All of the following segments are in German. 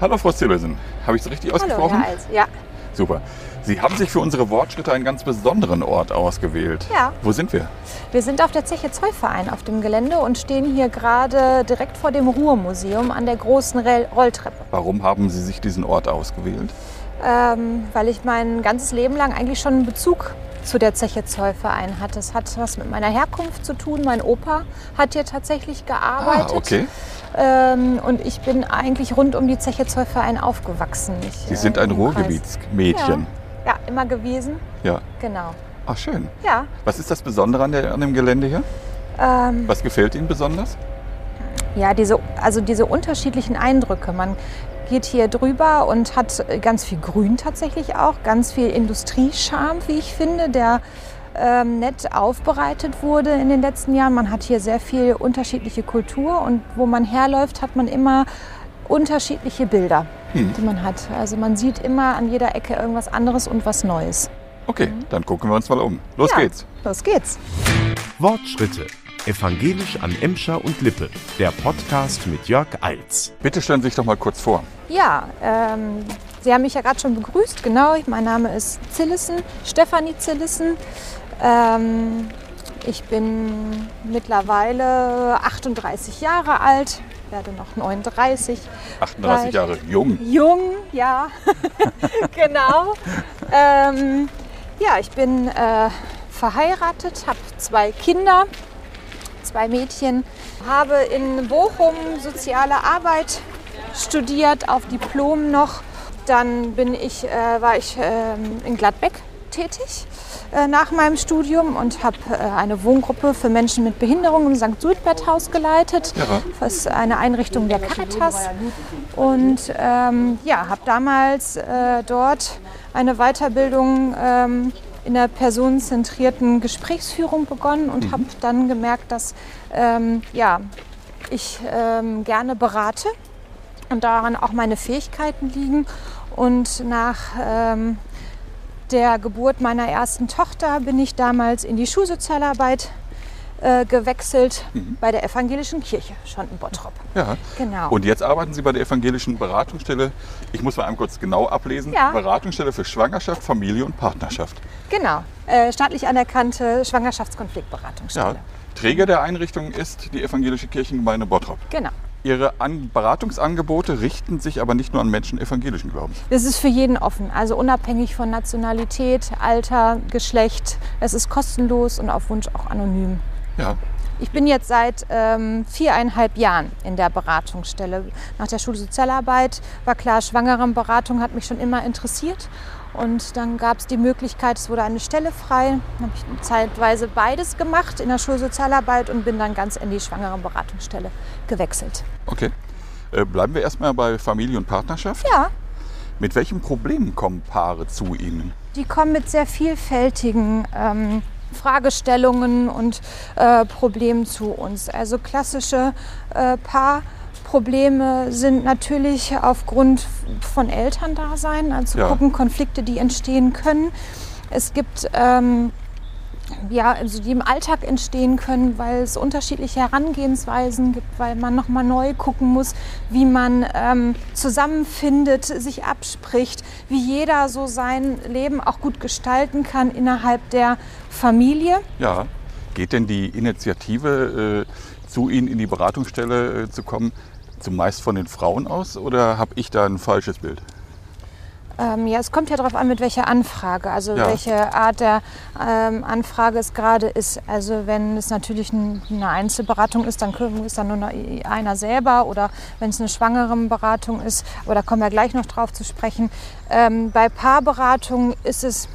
Hallo Frau Stillesen, habe ich es richtig ausgesprochen? Hallo, Herr Eils. Ja. Super. Sie haben sich für unsere Wortschritte einen ganz besonderen Ort ausgewählt. Ja. Wo sind wir? Wir sind auf der Zeche Zollverein auf dem Gelände und stehen hier gerade direkt vor dem Ruhrmuseum an der großen Rolltreppe. Warum haben Sie sich diesen Ort ausgewählt? Ähm, weil ich mein ganzes Leben lang eigentlich schon einen Bezug zu der Zeche Zollverein hatte. Es hat was mit meiner Herkunft zu tun. Mein Opa hat hier tatsächlich gearbeitet. Ah, okay. Ähm, und ich bin eigentlich rund um die Zeche Zollverein aufgewachsen. Ich, Sie sind äh, ein. Ruhrgebietsmädchen. Ja, immer gewesen. Ja. Genau. Ach, schön. Ja. Was ist das Besondere an, der, an dem Gelände hier? Ähm, Was gefällt Ihnen besonders? Ja, diese, also diese unterschiedlichen Eindrücke. Man geht hier drüber und hat ganz viel Grün tatsächlich auch, ganz viel Industriescharm, wie ich finde, der ähm, nett aufbereitet wurde in den letzten Jahren. Man hat hier sehr viel unterschiedliche Kultur und wo man herläuft, hat man immer unterschiedliche Bilder, die man hat. Also man sieht immer an jeder Ecke irgendwas anderes und was Neues. Okay, dann gucken wir uns mal um. Los Mhm. Ja. geht's. Los geht's. Wortschritte. Evangelisch an Emscher und Lippe. Der Podcast mit Jörg Eils. Bitte stellen Sie sich doch mal kurz vor. Ja, ähm, Sie haben mich ja gerade schon begrüßt. Genau, mein Name ist Zillissen, Stefanie Zillissen. Ähm, ich bin mittlerweile 38 Jahre alt, werde noch 39. 38 Gleich. Jahre jung. Jung, ja, genau. Ähm, ja, ich bin äh, verheiratet, habe zwei Kinder, zwei Mädchen, habe in Bochum soziale Arbeit studiert, auf Diplom noch. Dann bin ich, äh, war ich ähm, in Gladbeck tätig äh, nach meinem Studium und habe äh, eine Wohngruppe für Menschen mit Behinderung im St. Suidbert-Haus geleitet. Ja. Das ist eine Einrichtung der Caritas. Und ähm, ja, habe damals äh, dort eine Weiterbildung ähm, in der personenzentrierten Gesprächsführung begonnen und habe dann gemerkt, dass ähm, ja, ich ähm, gerne berate und daran auch meine Fähigkeiten liegen. Und nach ähm, der Geburt meiner ersten Tochter bin ich damals in die Schulsozialarbeit äh, gewechselt bei der Evangelischen Kirche, schon in Bottrop. Ja. Genau. Und jetzt arbeiten Sie bei der evangelischen Beratungsstelle, ich muss mal einmal kurz genau ablesen, Ja. Beratungsstelle für Schwangerschaft, Familie und Partnerschaft. Genau, äh, staatlich anerkannte Schwangerschaftskonfliktberatungsstelle. Ja. Träger der Einrichtung ist die evangelische Kirchengemeinde Bottrop. Genau. Ihre An Beratungsangebote richten sich aber nicht nur an Menschen evangelischen Glaubens. Das ist für jeden offen, also unabhängig von Nationalität, Alter, Geschlecht. Es ist kostenlos und auf Wunsch auch anonym. Ja. Ich bin jetzt seit ähm, viereinhalb Jahren in der Beratungsstelle. Nach der Schulsozialarbeit war klar, Schwangerenberatung hat mich schon immer interessiert. Und dann gab es die Möglichkeit, es wurde eine Stelle frei. Dann habe ich zeitweise beides gemacht in der Schulsozialarbeit und bin dann ganz in die Schwangerenberatungsstelle gewechselt. Okay. Äh, bleiben wir erstmal bei Familie und Partnerschaft. Ja, Mit welchen Problemen kommen Paare zu Ihnen? die kommen mit sehr vielfältigen ähm, Fragestellungen und äh, Problemen zu uns. Also klassische äh, Paarprobleme sind natürlich aufgrund von Elterndasein, also Ja. gucken Konflikte, die entstehen können. Es gibt ähm, ja, also die im Alltag entstehen können, weil es unterschiedliche Herangehensweisen gibt, weil man nochmal neu gucken muss, wie man ähm, zusammenfindet, sich abspricht, wie jeder so sein Leben auch gut gestalten kann innerhalb der Familie. Ja. Geht denn die Initiative, äh, zu Ihnen in die Beratungsstelle äh, zu kommen, zumeist von den Frauen aus oder habe ich da ein falsches Bild? Ähm, ja, es kommt ja darauf an, mit welcher Anfrage, also Ja. welche Art der ähm, Anfrage es gerade ist. Also wenn es natürlich ein, eine Einzelberatung ist, dann ist dann nur einer selber oder wenn es eine Schwangerenberatung ist, aber da kommen wir gleich noch drauf zu sprechen. Ähm, bei Paarberatungen ist es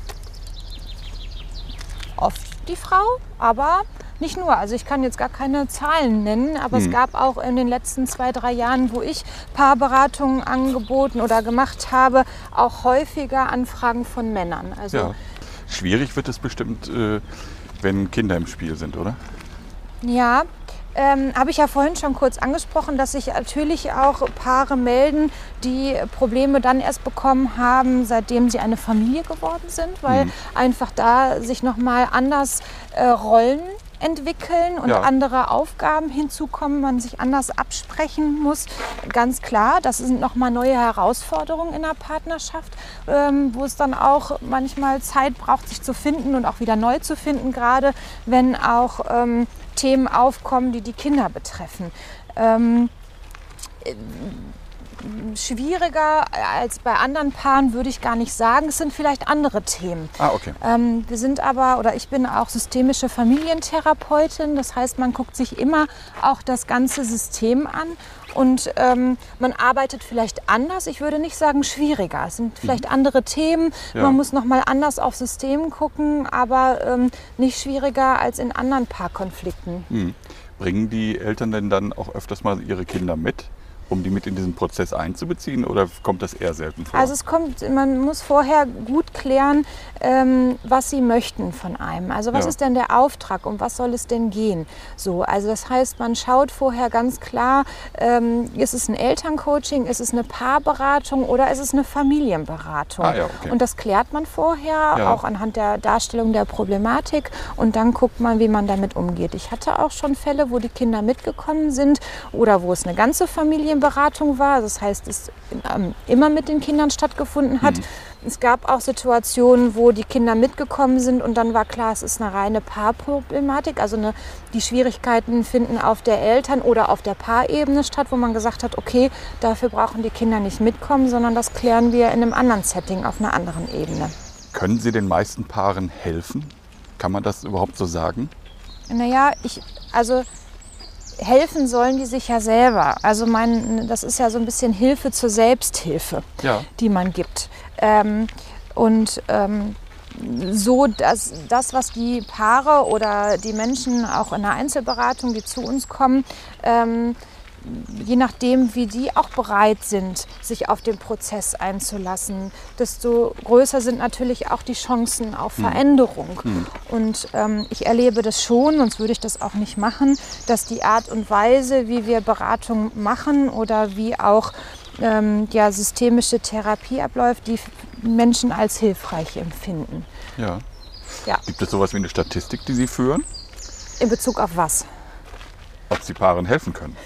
oft die Frau, aber nicht nur. Also ich kann jetzt gar keine Zahlen nennen, aber es gab auch in den letzten zwei, drei Jahren, wo ich Paarberatungen angeboten oder gemacht habe, auch häufiger Anfragen von Männern. Also Ja. Schwierig wird es bestimmt, äh, wenn Kinder im Spiel sind, oder? Ja, ähm, habe ich ja vorhin schon kurz angesprochen, dass sich natürlich auch Paare melden, die Probleme dann erst bekommen haben, seitdem sie eine Familie geworden sind, weil einfach da sich noch mal anders äh, Rollen entwickeln und Ja. andere Aufgaben hinzukommen, man sich anders absprechen muss. Ganz klar, das sind nochmal neue Herausforderungen in der Partnerschaft, ähm, wo es dann auch manchmal Zeit braucht, sich zu finden und auch wieder neu zu finden, gerade wenn auch ähm, Themen aufkommen, die die Kinder betreffen. Ähm, schwieriger als bei anderen Paaren würde ich gar nicht sagen. Es sind vielleicht andere Themen. Ah, okay. Ähm, wir sind aber, oder ich bin auch systemische Familientherapeutin. Das heißt, man guckt sich immer auch das ganze System an und ähm, man arbeitet vielleicht anders. Ich würde nicht sagen schwieriger. Es sind vielleicht andere Themen. Ja. Man muss noch mal anders auf System gucken, aber ähm, nicht schwieriger als in anderen Paarkonflikten. Hm. Bringen die Eltern denn dann auch öfters mal ihre Kinder mit, um die mit in diesen Prozess einzubeziehen oder kommt das eher selten vor? Also es kommt, man muss vorher gut klären, ähm, was sie möchten von einem. Also was Ja. ist denn der Auftrag, um was soll es denn gehen? So, also das heißt, man schaut vorher ganz klar, ähm, ist es ein Elterncoaching, ist es eine Paarberatung oder ist es eine Familienberatung? Ah ja, okay. Und das klärt man vorher, Ja. auch anhand der Darstellung der Problematik und dann guckt man, wie man damit umgeht. Ich hatte auch schon Fälle, wo die Kinder mitgekommen sind oder wo es eine ganze Familienberatung war. Das heißt, es ähm, immer mit den Kindern stattgefunden hat. Es gab auch Situationen, wo die Kinder mitgekommen sind und dann war klar, es ist eine reine Paarproblematik. Also eine, die Schwierigkeiten finden auf der Eltern- oder auf der Paarebene statt, wo man gesagt hat, okay, dafür brauchen die Kinder nicht mitkommen, sondern das klären wir in einem anderen Setting auf einer anderen Ebene. Können Sie den meisten Paaren helfen? Kann man das überhaupt so sagen? Naja, ich, also helfen sollen die sich ja selber. Also mein, das ist ja so ein bisschen Hilfe zur Selbsthilfe, Ja. die man gibt. Ähm, und ähm, so, dass das, was die Paare oder die Menschen auch in der Einzelberatung, die zu uns kommen, ähm, je nachdem, wie die auch bereit sind, sich auf den Prozess einzulassen, desto größer sind natürlich auch die Chancen auf Veränderung. Und ähm, ich erlebe das schon, sonst würde ich das auch nicht machen, dass die Art und Weise, wie wir Beratung machen oder wie auch ähm, ja, systemische Therapie abläuft, die Menschen als hilfreich empfinden. Ja. Ja. Gibt es sowas wie eine Statistik, die Sie führen? In Bezug auf was? Ob Sie Paaren helfen können?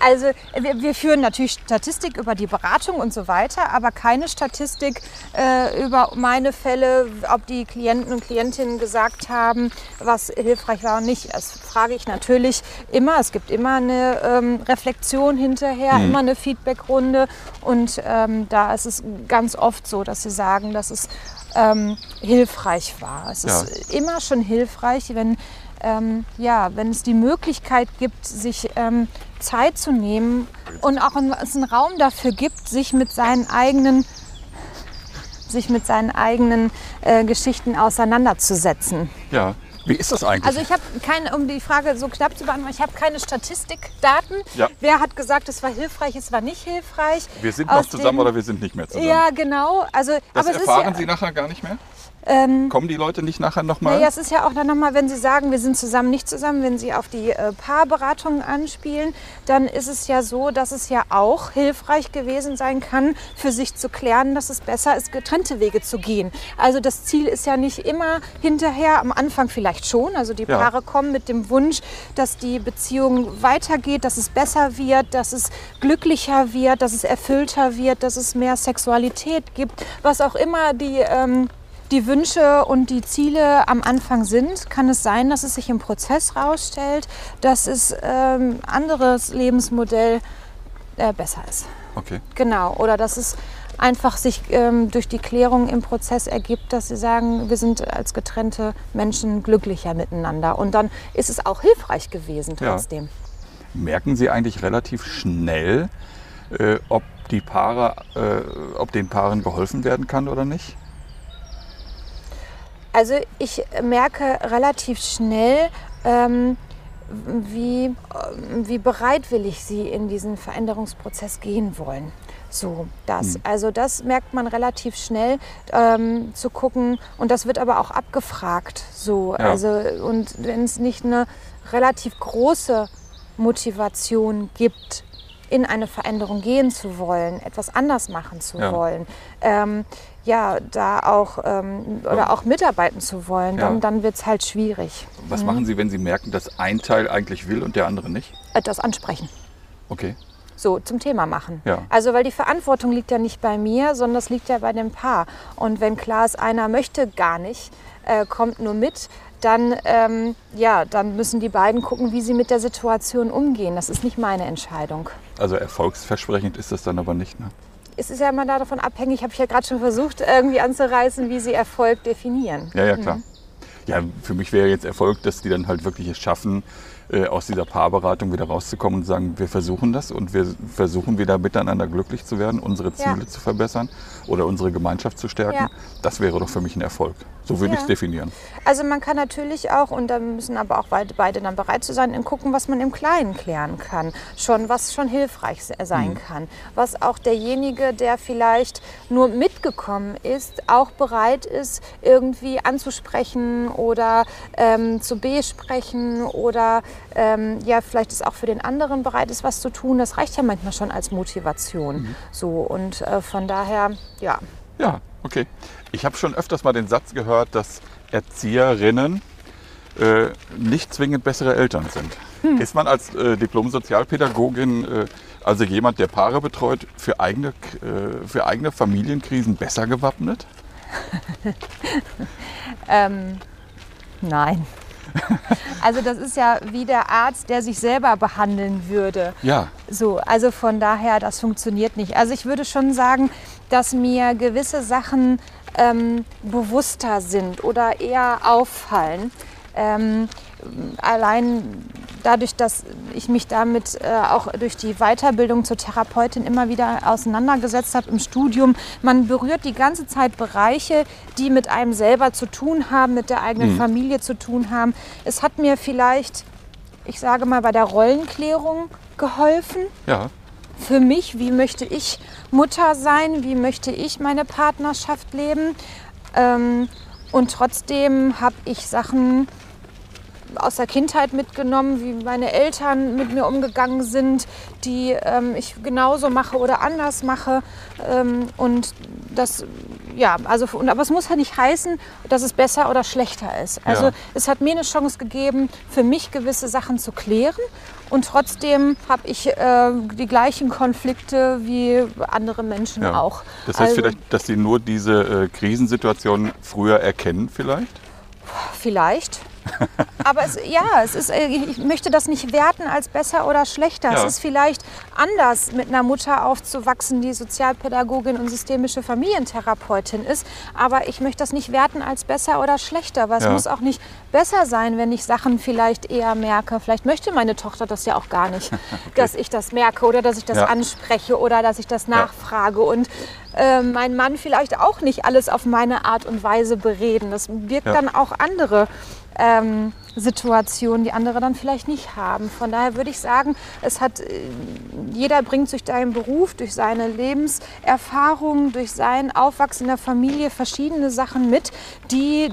Also wir, wir führen natürlich Statistik über die Beratung und so weiter, aber keine Statistik äh, über meine Fälle, ob die Klienten und Klientinnen gesagt haben, was hilfreich war und nicht. Das frage ich natürlich immer. Es gibt immer eine ähm, Reflexion hinterher, immer eine Feedbackrunde und ähm, da ist es ganz oft so, dass sie sagen, dass es ähm, hilfreich war. Es Ja. ist immer schon hilfreich, wenn ähm, ja, wenn es die Möglichkeit gibt, sich ähm, Zeit zu nehmen und auch es einen Raum dafür gibt, sich mit seinen eigenen, sich mit seinen eigenen äh, Geschichten auseinanderzusetzen. Ja. Wie ist das eigentlich? Also ich habe keine, um die Frage so knapp zu beantworten, ich habe keine Statistikdaten. Ja. Wer hat gesagt, es war hilfreich, es war nicht hilfreich? wir sind Aus noch zusammen den- oder wir sind nicht mehr zusammen? Ja, genau. Also, das aber erfahren ja, Sie nachher gar nicht mehr? Ähm, Kommen die Leute nicht nachher nochmal? Naja, es ist ja auch dann nochmal, wenn Sie sagen, wir sind zusammen, nicht zusammen, wenn Sie auf die äh, Paarberatungen anspielen, dann ist es ja so, dass es ja auch hilfreich gewesen sein kann, für sich zu klären, dass es besser ist, getrennte Wege zu gehen. Also das Ziel ist ja nicht immer hinterher, am Anfang vielleicht schon. Also die Ja. Paare kommen mit dem Wunsch, dass die Beziehung weitergeht, dass es besser wird, dass es glücklicher wird, dass es erfüllter wird, dass es mehr Sexualität gibt, was auch immer die... Ähm, die Wünsche und die Ziele am Anfang sind, kann es sein, dass es sich im Prozess herausstellt, dass es ähm, anderes Lebensmodell äh, besser ist. Okay. Genau. Oder dass es einfach sich ähm, durch die Klärung im Prozess ergibt, dass sie sagen, wir sind als getrennte Menschen glücklicher miteinander. Und dann ist es auch hilfreich gewesen Ja. trotzdem. Merken Sie eigentlich relativ schnell, äh, ob die Paare, äh, ob den Paaren geholfen werden kann oder nicht? Also ich merke relativ schnell, ähm, wie, ähm, wie bereitwillig sie in diesen Veränderungsprozess gehen wollen. So, das. Also das merkt man relativ schnell ähm, zu gucken und das wird aber auch abgefragt. So, Ja. also und wenn es nicht eine relativ große Motivation gibt, in eine Veränderung gehen zu wollen, etwas anders machen zu Ja. wollen, ähm, ja, da auch ähm, oder auch mitarbeiten zu wollen, Ja. dann, dann wird es halt schwierig. Was machen Sie, wenn Sie merken, dass ein Teil eigentlich will und der andere nicht? Etwas ansprechen. Okay. so zum Thema machen. Ja. Also weil die Verantwortung liegt ja nicht bei mir, sondern das liegt ja bei dem Paar. Und wenn klar ist, einer möchte gar nicht, äh, kommt nur mit, dann, ähm, ja, dann müssen die beiden gucken, wie sie mit der Situation umgehen. Das ist nicht meine Entscheidung. Also erfolgsversprechend ist das dann aber nicht. Ne? Es ist ja immer davon abhängig, habe ich ja gerade schon versucht, irgendwie anzureißen, wie sie Erfolg definieren. Ja, ja, klar. Ja, für mich wäre jetzt Erfolg, dass die dann halt wirklich es schaffen, äh, aus dieser Paarberatung wieder rauszukommen und sagen, wir versuchen das und wir versuchen wieder miteinander glücklich zu werden, unsere Ziele Ja. zu verbessern oder unsere Gemeinschaft zu stärken. Ja. Das wäre doch für mich ein Erfolg. So würde Ja. ich es definieren. Also man kann natürlich auch, und da müssen aber auch beide, beide dann bereit zu sein, gucken, was man im Kleinen klären kann. Schon, was schon hilfreich se- sein kann. Was auch derjenige, der vielleicht nur mitgekommen ist, auch bereit ist, irgendwie anzusprechen oder ähm, zu besprechen oder ähm, ja, vielleicht ist auch für den anderen bereit ist, was zu tun. Das reicht ja manchmal schon als Motivation. So, und äh, von daher, ja. Ja, okay. Ich habe schon öfters mal den Satz gehört, dass Erzieherinnen äh, nicht zwingend bessere Eltern sind. Hm. Ist man als äh, Diplom-Sozialpädagogin, äh, also jemand, der Paare betreut, für eigene, äh, für eigene Familienkrisen besser gewappnet? Ähm, nein. Also das ist ja wie der Arzt, der sich selber behandeln würde. Ja, So, also von daher, das funktioniert nicht. Also ich würde schon sagen, dass mir gewisse Sachen ähm, bewusster sind oder eher auffallen. Ähm, allein dadurch, dass ich mich damit äh, auch durch die Weiterbildung zur Therapeutin immer wieder auseinandergesetzt habe im Studium, man berührt die ganze Zeit Bereiche, die mit einem selber zu tun haben, mit der eigenen Familie zu tun haben. Es hat mir vielleicht, ich sage mal, bei der Rollenklärung geholfen ja. Für mich, wie möchte ich Mutter sein, wie möchte ich meine Partnerschaft leben. Ähm, und trotzdem habe ich Sachen aus der Kindheit mitgenommen, wie meine Eltern mit mir umgegangen sind, die ähm, ich genauso mache oder anders mache. Ähm, und das, ja, also, und, aber es muss ja nicht heißen, dass es besser oder schlechter ist. Also Ja. es hat mir eine Chance gegeben, für mich gewisse Sachen zu klären. Und trotzdem habe ich äh, die gleichen Konflikte wie andere Menschen ja. auch. Das heißt Also- vielleicht, dass Sie nur diese äh, Krisensituationen früher erkennen vielleicht? Vielleicht. Aber es, ja, es ist, äh, ich möchte das nicht werten als besser oder schlechter. Ja. Es ist vielleicht anders, mit einer Mutter aufzuwachsen, die Sozialpädagogin und systemische Familientherapeutin ist. Aber ich möchte das nicht werten als besser oder schlechter. Weil es Ja. muss auch nicht besser sein, wenn ich Sachen vielleicht eher merke. Vielleicht möchte meine Tochter das ja auch gar nicht, dass ich das merke oder dass ich das Ja. anspreche oder dass ich das nachfrage. Und äh, mein Mann vielleicht auch nicht alles auf meine Art und Weise bereden. Das birgt Ja. dann auch andere ähm, Situationen, die andere dann vielleicht nicht haben. Von daher würde ich sagen, es hat, äh, jeder bringt durch seinen Beruf, durch seine Lebenserfahrung, durch sein Aufwachsen in der Familie verschiedene Sachen mit, die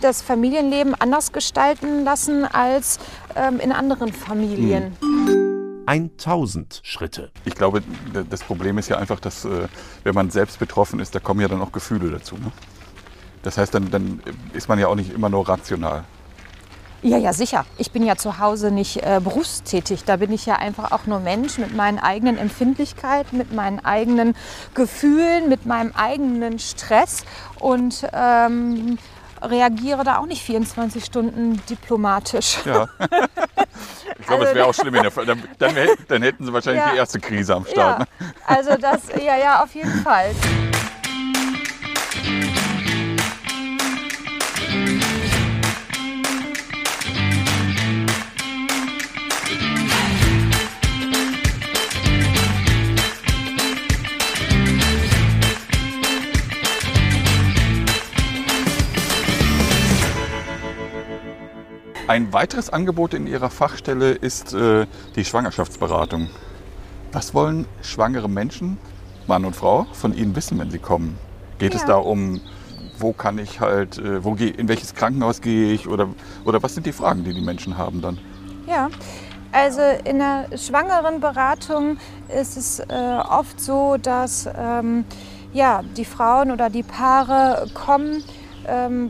das Familienleben anders gestalten lassen als ähm, in anderen Familien. 1000 Schritte. Ich glaube, das Problem ist ja einfach, dass äh, wenn man selbst betroffen ist, da kommen ja dann auch Gefühle dazu. Ne? Das heißt, dann, dann ist man ja auch nicht immer nur rational. Ja, ja, sicher. Ich bin ja zu Hause nicht äh, berufstätig. Da bin ich ja einfach auch nur Mensch mit meinen eigenen Empfindlichkeiten, mit meinen eigenen Gefühlen, mit meinem eigenen Stress und ähm, reagiere da auch nicht 24 Stunden diplomatisch. Ja. Ich glaube, Also- es wäre auch schlimm. In der, Fall. dann, dann hätten sie wahrscheinlich Ja. die erste Krise am Start. Ja, Ne? also das, ja, ja, auf jeden Fall. Ein weiteres Angebot in Ihrer Fachstelle ist äh, die Schwangerschaftsberatung. Was wollen schwangere Menschen, Mann und Frau, von Ihnen wissen, wenn sie kommen? Geht es Ja. da um, wo kann ich halt, äh, wo geh, in welches Krankenhaus gehe ich oder, oder was sind die Fragen, die die Menschen haben dann? Ja, Also in der schwangeren Beratung ist es äh, oft so, dass ähm, ja, die Frauen oder die Paare kommen,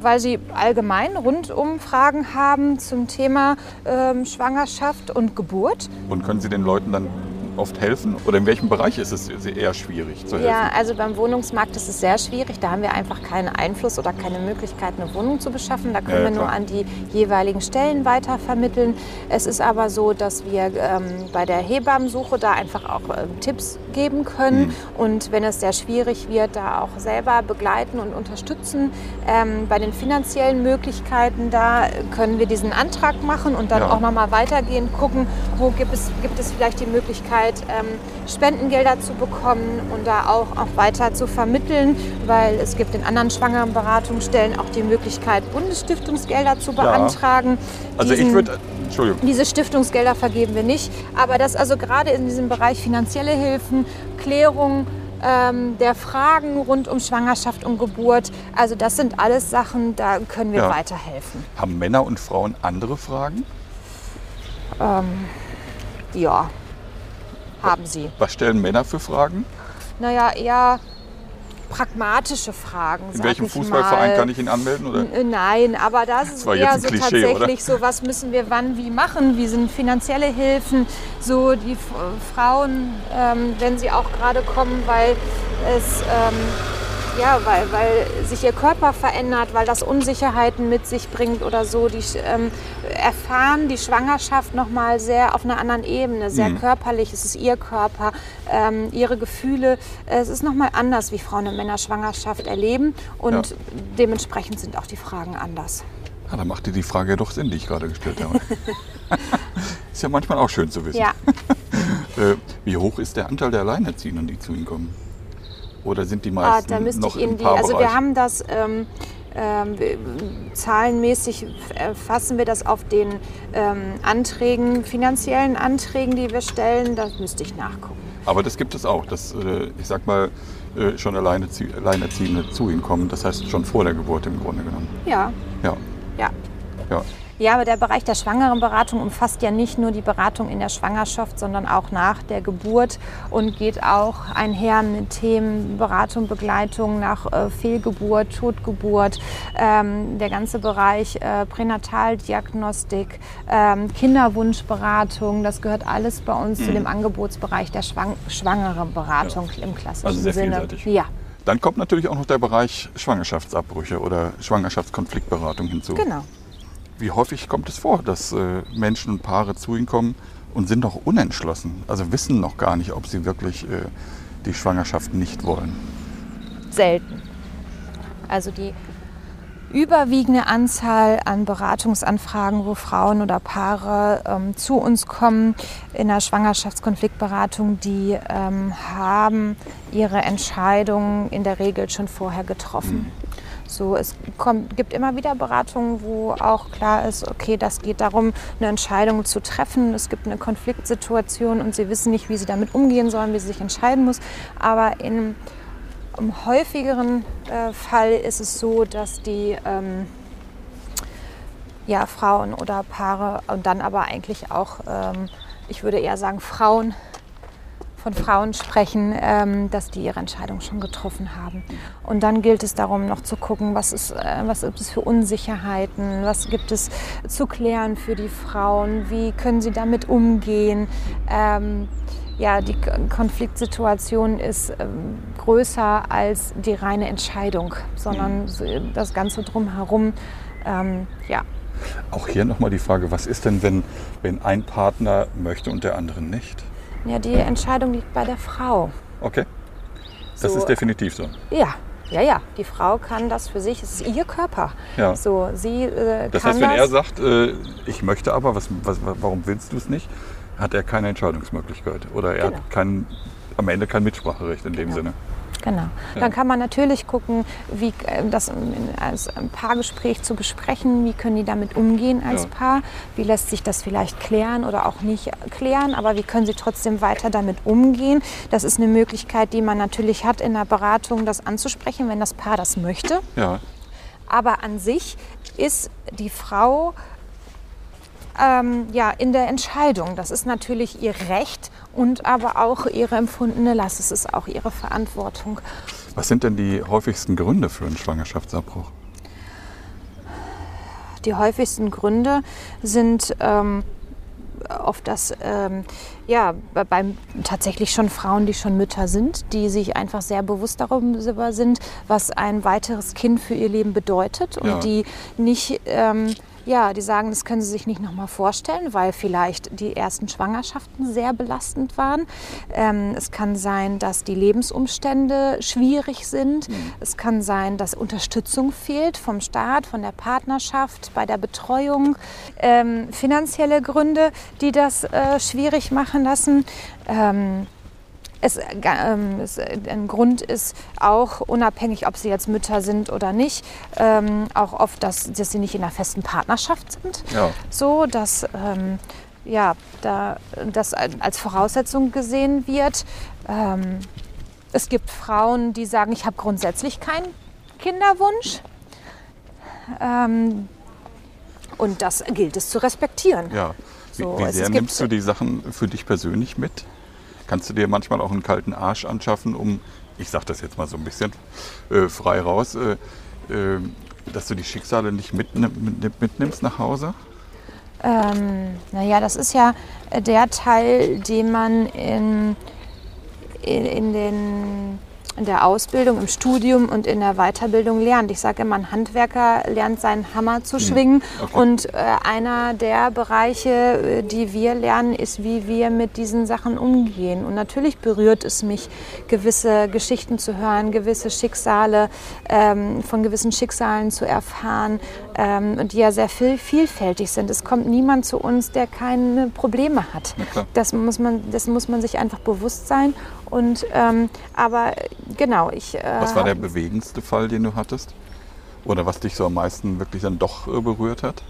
weil sie allgemein rundum Fragen haben zum Thema ähm, Schwangerschaft und Geburt. Und können Sie den Leuten dann oft helfen? Oder in welchem Bereich ist es eher schwierig zu helfen? Ja, also beim Wohnungsmarkt ist es sehr schwierig. Da haben wir einfach keinen Einfluss oder keine Möglichkeit, eine Wohnung zu beschaffen. Da können Ja, wir nur an die jeweiligen Stellen weitervermitteln. Es ist aber so, dass wir ähm, bei der Hebammensuche da einfach auch ähm, Tipps geben können. Und wenn es sehr schwierig wird, da auch selber begleiten und unterstützen. Ähm, bei den finanziellen Möglichkeiten, da können wir diesen Antrag machen und dann Ja. auch nochmal weitergehen, gucken, wo gibt es, gibt es vielleicht die Möglichkeit, ähm, Spendengelder zu bekommen und da auch, auch weiter zu vermitteln, weil es gibt in anderen Schwangerenberatungsstellen auch die Möglichkeit, Bundesstiftungsgelder zu beantragen. Also ich Diesen- würde, Entschuldigung, diese Stiftungsgelder vergeben wir nicht, aber das also gerade in diesem Bereich finanzielle Hilfen, Klärung ähm, der Fragen rund um Schwangerschaft und Geburt, also das sind alles Sachen, da können wir Ja. weiterhelfen. haben Männer und Frauen andere Fragen? Ja, haben sie. Was stellen Männer für Fragen? Naja, eher pragmatische Fragen. In welchem Fußballverein mal. kann ich ihn anmelden? Oder? N- Nein, aber das ist war eher so Klischee, tatsächlich so, was müssen wir wann wie machen, wie sind finanzielle Hilfen, so die Frauen, ähm, wenn sie auch gerade kommen, weil es ähm, ja, weil, weil sich ihr Körper verändert, weil das Unsicherheiten mit sich bringt oder so, die ähm, erfahren die Schwangerschaft noch mal sehr auf einer anderen Ebene, sehr körperlich. Es ist ihr Körper, ähm, ihre Gefühle. Es ist noch mal anders, wie Frauen und Männer Schwangerschaft erleben und Ja. dementsprechend sind auch die Fragen anders. Ah, da machte die Frage ja doch Sinn, die ich gerade gestellt habe. ist ja manchmal auch schön zu wissen. Ja, Äh, wie hoch ist der Anteil der Alleinerziehenden, die zu Ihnen kommen? Oder sind die ah, meisten da müsste noch ich im Ihnen die, also wir haben das ähm, ähm, zahlenmäßig äh, fassen wir das auf den ähm, Anträgen, finanziellen Anträgen, die wir stellen. Das müsste ich nachgucken. Aber das gibt es auch, dass, äh, ich sag mal, äh, schon Alleinerzie Alleinerziehende zu Ihnen kommen. Das heißt schon vor der Geburt im Grunde genommen. Ja, Ja, ja. ja. Ja, aber der Bereich der Schwangerenberatung umfasst ja nicht nur die Beratung in der Schwangerschaft, sondern auch nach der Geburt und geht auch einher mit Themen Beratung, Begleitung nach äh, Fehlgeburt, Totgeburt, ähm, der ganze Bereich äh, Pränataldiagnostik, ähm, Kinderwunschberatung. Das gehört alles bei uns zu dem Angebotsbereich der Schwang Schwangerenberatung im klassischen Also sehr Sinne. vielseitig. Ja, Dann kommt natürlich auch noch der Bereich Schwangerschaftsabbrüche oder Schwangerschaftskonfliktberatung hinzu. genau. Wie häufig kommt es vor, dass äh, Menschen und Paare zu Ihnen kommen und sind noch unentschlossen? Also wissen noch gar nicht, ob sie wirklich äh, die Schwangerschaft nicht wollen. selten. Also die überwiegende Anzahl an Beratungsanfragen, wo Frauen oder Paare ähm, zu uns kommen in der Schwangerschaftskonfliktberatung, die ähm, haben ihre Entscheidung in der Regel schon vorher getroffen. So, es kommt, gibt immer wieder Beratungen, wo auch klar ist, okay, das geht darum, eine Entscheidung zu treffen. Es gibt eine Konfliktsituation und sie wissen nicht, wie sie damit umgehen sollen, wie sie sich entscheiden muss. Aber in im häufigeren äh, Fall ist es so, dass die ähm, ja, Frauen oder Paare und dann aber eigentlich auch, ähm, ich würde eher sagen Frauen, von Frauen sprechen, ähm, dass die ihre Entscheidung schon getroffen haben. Und dann gilt es darum, noch zu gucken, was, ist, äh, was gibt es für Unsicherheiten, was gibt es zu klären für die Frauen, wie können sie damit umgehen. Ähm, ja, die Konfliktsituation ist ähm, größer als die reine Entscheidung, sondern so das Ganze drumherum. Ähm, ja, Auch hier nochmal die Frage, was ist denn, wenn, wenn ein Partner möchte und der andere nicht? Ja, die Entscheidung liegt bei der Frau. Okay, das So, ist definitiv so. Ja, ja, ja. Die Frau kann das für sich. Es ist ihr Körper. Ja. So, sie äh, Das heißt, wenn das. er sagt, äh, ich möchte aber, was, was, warum willst du es nicht, hat er keine Entscheidungsmöglichkeit. Oder er Genau. hat kein, am Ende kein Mitspracherecht in dem Sinne. Genau. Ja. Dann kann man natürlich gucken, wie äh, das als Paargespräch zu besprechen, wie können die damit umgehen als Ja. Paar, wie lässt sich das vielleicht klären oder auch nicht klären, aber wie können sie trotzdem weiter damit umgehen. Das ist eine Möglichkeit, die man natürlich hat in der Beratung, das anzusprechen, wenn das Paar das möchte. Ja, Aber an sich ist die Frau ähm, ja, in der Entscheidung. Das ist natürlich ihr Recht und aber auch ihre empfundene Last. Es ist auch ihre Verantwortung. Was sind denn die häufigsten Gründe für einen Schwangerschaftsabbruch? Die häufigsten Gründe sind ähm, oft das, ähm, ja, beim tatsächlich schon Frauen, die schon Mütter sind, die sich einfach sehr bewusst darüber sind, was ein weiteres Kind für ihr Leben bedeutet und Ja. die nicht ähm, ja, die sagen, das können sie sich nicht nochmal vorstellen, weil vielleicht die ersten Schwangerschaften sehr belastend waren. Ähm, es kann sein, dass die Lebensumstände schwierig sind. Es kann sein, dass Unterstützung fehlt vom Staat, von der Partnerschaft, bei der Betreuung. Ähm, finanzielle Gründe, die das äh, schwierig machen lassen. Ähm, es, äh, ähm, es, äh, ein Grund ist auch, unabhängig, ob sie jetzt Mütter sind oder nicht, ähm, auch oft, dass, dass sie nicht in einer festen Partnerschaft sind. Ja. So, dass ähm, ja, da, das als Voraussetzung gesehen wird. Ähm, es gibt Frauen, die sagen, ich habe grundsätzlich keinen Kinderwunsch. Ähm, und das gilt es zu respektieren. Ja. Wie, So, wie sehr nimmst du die Sachen für dich persönlich mit? Kannst du dir manchmal auch einen kalten Arsch anschaffen, um, ich sag das jetzt mal so ein bisschen äh, frei raus, äh, äh, dass du die Schicksale nicht mitnimm, mit, mitnimmst nach Hause? Ähm, naja, das ist ja äh, der Teil, den man in, in, in, den, in der Ausbildung, im Studium und in der Weiterbildung lernt. Ich sage immer, ein Handwerker lernt seinen Hammer zu schwingen. okay. Und äh, einer der Bereiche, äh, die wir lernen, ist, wie wir mit diesen Sachen umgehen. Und natürlich berührt es mich, gewisse Geschichten zu hören, gewisse Schicksale, ähm, von gewissen Schicksalen zu erfahren, ähm, und die ja sehr viel, vielfältig sind. Es kommt niemand zu uns, der keine Probleme hat. Das muss man, das muss man sich einfach bewusst sein. Und ähm, aber genau, ich. Äh, Was war der bewegendste Fall, den du hattest? Oder was dich so am meisten wirklich dann doch äh, berührt hat?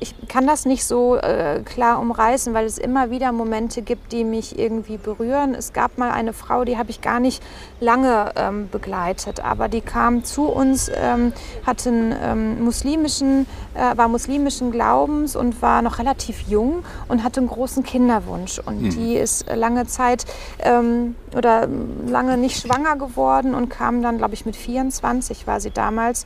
Ich kann das nicht so äh, klar umreißen, weil es immer wieder Momente gibt, die mich irgendwie berühren. Es gab mal eine Frau, die habe ich gar nicht lange ähm, begleitet, aber die kam zu uns, ähm, hatte einen ähm, muslimischen, äh, war muslimischen Glaubens und war noch relativ jung und hatte einen großen Kinderwunsch. Und die ist lange Zeit ähm, oder lange nicht schwanger geworden und kam dann, glaube ich, mit 24 war sie damals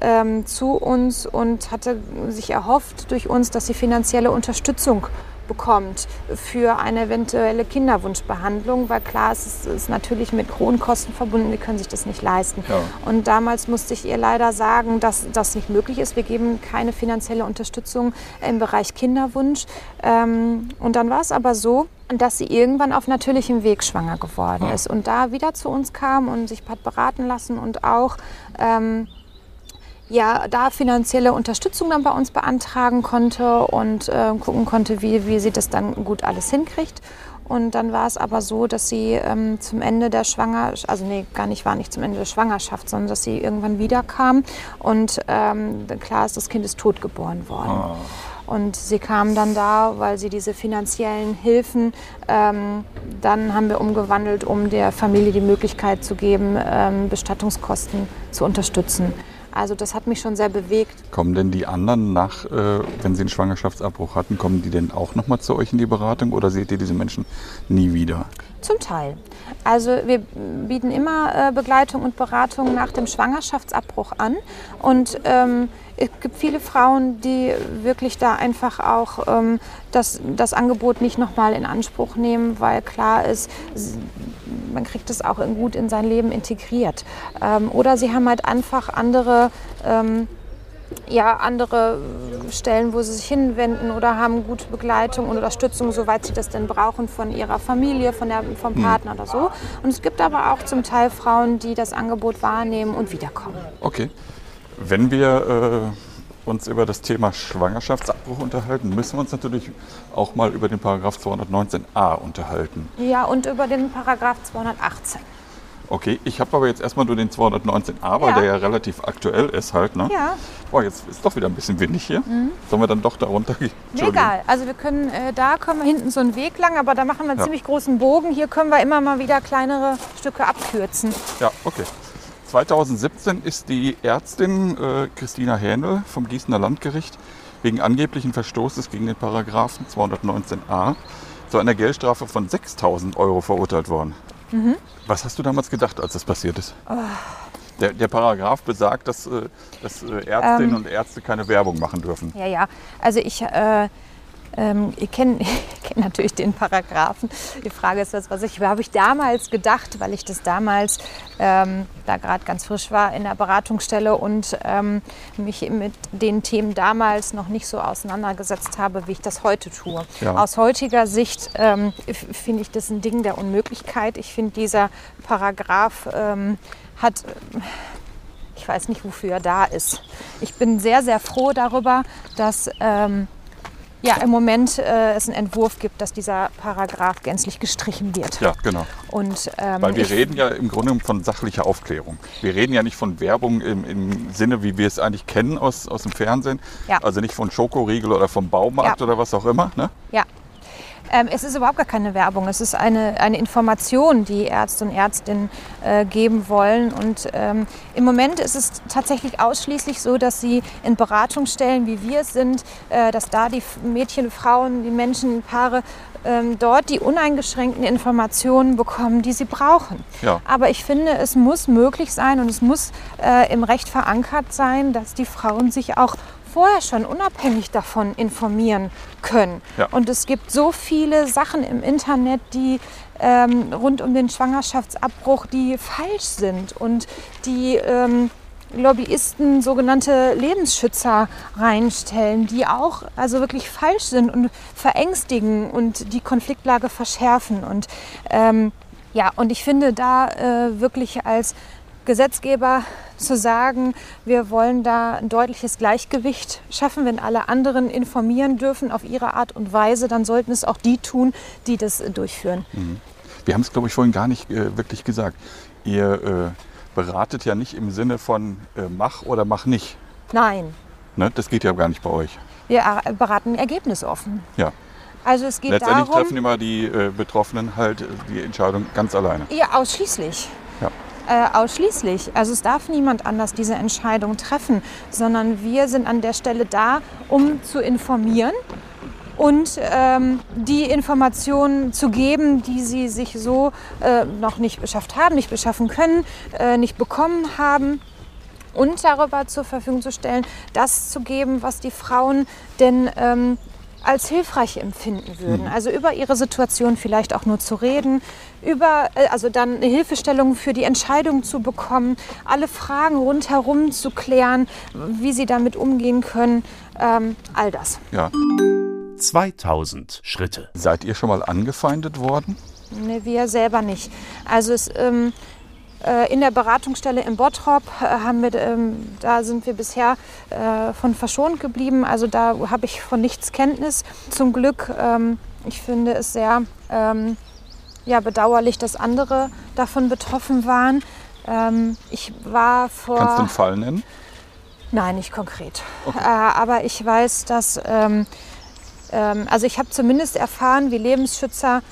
ähm, zu uns und hatte sich erhofft durch uns, dass sie finanzielle Unterstützung bekommt für eine eventuelle Kinderwunschbehandlung, weil klar, es ist, es ist natürlich mit hohen Kosten verbunden, die können sich das nicht leisten. Ja. Und damals musste ich ihr leider sagen, dass das nicht möglich ist. Wir geben keine finanzielle Unterstützung im Bereich Kinderwunsch. Ähm, und dann war es aber so, dass sie irgendwann auf natürlichem Weg schwanger geworden Ah. ist und da wieder zu uns kam und sich hat beraten lassen und auch ähm, ja, da finanzielle Unterstützung dann bei uns beantragen konnte und äh, gucken konnte, wie, wie sie das dann gut alles hinkriegt. Und dann war es aber so, dass sie ähm, zum Ende der Schwangerschaft, also nee, gar nicht war nicht zum Ende der Schwangerschaft, sondern dass sie irgendwann wiederkam und ähm, klar ist, das Kind ist tot geboren worden. Ah. Und sie kam dann da, weil sie diese finanziellen Hilfen, ähm, dann haben wir umgewandelt, um der Familie die Möglichkeit zu geben, ähm, Bestattungskosten zu unterstützen. Also das hat mich schon sehr bewegt. Kommen denn die anderen nach, äh, wenn sie einen Schwangerschaftsabbruch hatten, kommen die denn auch nochmal zu euch in die Beratung oder seht ihr diese Menschen nie wieder? Zum Teil. Also wir bieten immer äh, Begleitung und Beratung nach dem Schwangerschaftsabbruch an. Und ähm, es gibt viele Frauen, die wirklich da einfach auch ähm, das, das Angebot nicht nochmal in Anspruch nehmen, weil klar ist, man kriegt es auch gut in sein Leben integriert. Ähm, oder sie haben halt einfach andere ähm, ja, andere Stellen, wo sie sich hinwenden oder haben gute Begleitung und Unterstützung, soweit sie das denn brauchen von ihrer Familie, von der, vom Partner oder so. Und es gibt aber auch zum Teil Frauen, die das Angebot wahrnehmen und wiederkommen. Okay. Wenn wir äh, uns über das Thema Schwangerschaftsabbruch unterhalten, müssen wir uns natürlich auch mal über den Paragraph 219a unterhalten. Ja, und über den Paragraph 218. Okay, ich habe aber jetzt erstmal nur den 219a, weil Ja. der ja relativ aktuell ist halt. Ne? Ja, Boah, jetzt ist doch wieder ein bisschen windig hier. Sollen wir dann doch darunter gehen? nee, egal. Also wir können, äh, da können wir hinten so einen Weg lang, aber da machen wir einen Ja. ziemlich großen Bogen. Hier können wir immer mal wieder kleinere Stücke abkürzen. Ja, okay. 2017 ist die Ärztin äh, Christina Hähnel vom Gießener Landgericht wegen angeblichen Verstoßes gegen den Paragraphen 219a zu einer Geldstrafe von 6000 Euro verurteilt worden. Mhm. Was hast du damals gedacht, als das passiert ist? Der, der Paragraph besagt, dass, äh, dass äh, Ärztinnen Ähm. und Ärzte keine Werbung machen dürfen. Ja, ja. Also ich, äh, ähm, ich kenne ich kenn natürlich den Paragraphen. Die Frage ist, was, was ich habe ich damals gedacht, weil ich das damals ähm, da gerade ganz frisch war in der Beratungsstelle und ähm, mich mit den Themen damals noch nicht so auseinandergesetzt habe, wie ich das heute tue. Ja. Aus heutiger Sicht ähm, finde ich das ein Ding der Unmöglichkeit. Ich finde, dieser Paragraph ähm, hat ich weiß nicht, wofür er da ist. Ich bin sehr, sehr froh darüber, dass ähm, ja, im Moment äh, es einen Entwurf gibt, dass dieser Paragraph gänzlich gestrichen wird. Ja, genau. Und, ähm, Weil wir reden ja im Grunde von sachlicher Aufklärung. Wir reden ja nicht von Werbung im, im Sinne, wie wir es eigentlich kennen aus, aus dem Fernsehen. Ja. Also nicht von Schokoriegel oder vom Baumarkt Ja. oder was auch immer. Ne? Ja. Ähm, es ist überhaupt gar keine Werbung. Es ist eine, eine Information, die Ärzte und Ärztinnen äh, geben wollen. Und ähm, im Moment ist es tatsächlich ausschließlich so, dass sie in Beratungsstellen, wie wir es sind, äh, dass da die Mädchen, Frauen, die Menschen, Paare ähm, dort die uneingeschränkten Informationen bekommen, die sie brauchen. Ja. Aber ich finde, es muss möglich sein und es muss äh, im Recht verankert sein, dass die Frauen sich auch vorher schon unabhängig davon informieren können. Ja. Und es gibt so viele Sachen im Internet, die ähm, rund um den Schwangerschaftsabbruch, die falsch sind und die ähm, Lobbyisten sogenannte Lebensschützer reinstellen, die auch also wirklich falsch sind und verängstigen und die Konfliktlage verschärfen. Und ähm, ja, und ich finde da äh, wirklich als Gesetzgeber zu sagen, wir wollen da ein deutliches Gleichgewicht schaffen. Wenn alle anderen informieren dürfen auf ihre Art und Weise, dann sollten es auch die tun, die das durchführen. Wir haben es, glaube ich, vorhin gar nicht äh, wirklich gesagt. Ihr äh, beratet ja nicht im Sinne von äh, mach oder mach nicht. Nein, Ne? Das geht ja gar nicht bei euch. wir äh, beraten ergebnisoffen. Ja. Also es geht Letztendlich darum, treffen immer die äh, Betroffenen halt die Entscheidung ganz alleine. Ja, ausschließlich. Ja. Äh, ausschließlich. Also es darf niemand anders diese Entscheidung treffen, sondern wir sind an der Stelle da, um zu informieren und ähm, die Informationen zu geben, die sie sich so äh, noch nicht beschafft haben, nicht beschaffen können, äh, nicht bekommen haben und darüber zur Verfügung zu stellen, das zu geben, was die Frauen denn ähm, als hilfreich empfinden würden. Also über ihre Situation vielleicht auch nur zu reden, über, äh, also dann eine Hilfestellung für die Entscheidung zu bekommen, alle Fragen rundherum zu klären, wie sie damit umgehen können, ähm, all das. Ja. 2000 Schritte. Seid ihr schon mal angefeindet worden? Ne, wir selber nicht. Also es, ähm, äh, in der Beratungsstelle in Bottrop äh, haben wir, ähm, da sind wir bisher äh, von verschont geblieben. Also da habe ich von nichts Kenntnis. Zum Glück, ähm, ich finde es sehr ähm, ja, bedauerlich, dass andere davon betroffen waren. Ich war vor... Kannst du einen Fall nennen? Nein, nicht konkret. Äh, aber ich weiß, dass, also ich habe zumindest erfahren, wie Lebensschützer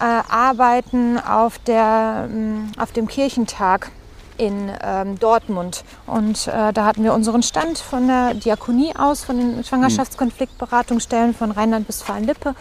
äh, arbeiten auf, der, ähm, auf dem Kirchentag in ähm, Dortmund. Und äh, da hatten wir unseren Stand von der Diakonie aus, von den Schwangerschaftskonfliktberatungsstellen von Rheinland-Westfalen-Lippe.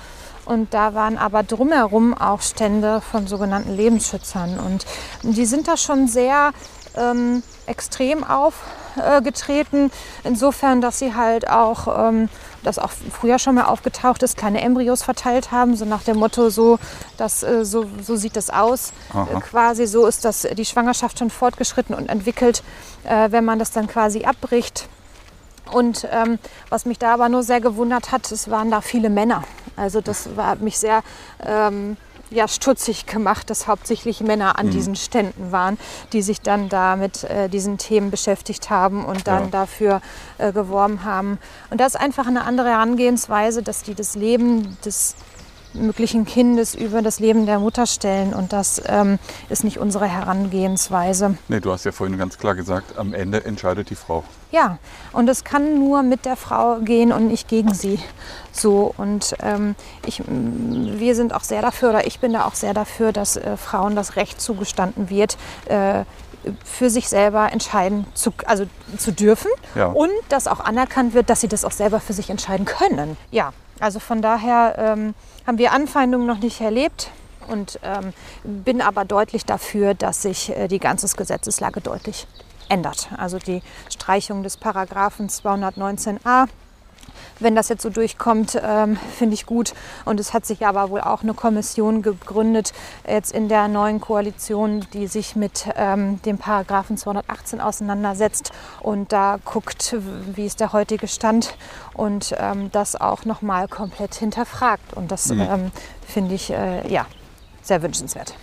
Und da waren aber drumherum auch Stände von sogenannten Lebensschützern. Und die sind da schon sehr ähm, extrem aufgetreten. Insofern, dass sie halt auch, ähm, das auch früher schon mal aufgetaucht ist, kleine Embryos verteilt haben, so nach dem Motto, so, das, äh, so, so sieht das aus. Aha. Äh, quasi so ist das, die Schwangerschaft schon fortgeschritten und entwickelt, äh, wenn man das dann quasi abbricht. Und ähm, was mich da aber nur sehr gewundert hat, es waren da viele Männer. Also das war, hat mich sehr ähm, ja, stutzig gemacht, dass hauptsächlich Männer an diesen Ständen waren, die sich dann da mit äh, diesen Themen beschäftigt haben und dann Ja. dafür äh, geworben haben. Und das ist einfach eine andere Herangehensweise, dass die das Leben des möglichen Kindes über das Leben der Mutter stellen. Und das ähm, ist nicht unsere Herangehensweise. Nee, du hast ja vorhin ganz klar gesagt, am Ende entscheidet die Frau. Ja, und es kann nur mit der Frau gehen und nicht gegen sie. So und ähm, ich, m, wir sind auch sehr dafür, oder ich bin da auch sehr dafür, dass äh, Frauen das Recht zugestanden wird, äh, für sich selber entscheiden zu, also zu dürfen Ja. und dass auch anerkannt wird, dass sie das auch selber für sich entscheiden können. Ja, also von daher ähm, haben wir Anfeindungen noch nicht erlebt und ähm, bin aber deutlich dafür, dass sich äh, die ganze Gesetzeslage deutlich ändert. Also die Streichung des Paragraphen 219a wenn das jetzt so durchkommt, ähm, finde ich gut. Und es hat sich aber wohl auch eine Kommission gegründet, jetzt in der neuen Koalition, die sich mit ähm, dem Paragraphen 218 auseinandersetzt und da guckt, wie ist der heutige Stand und ähm, das auch nochmal komplett hinterfragt. Und das ähm, finde ich äh, ja, sehr wünschenswert.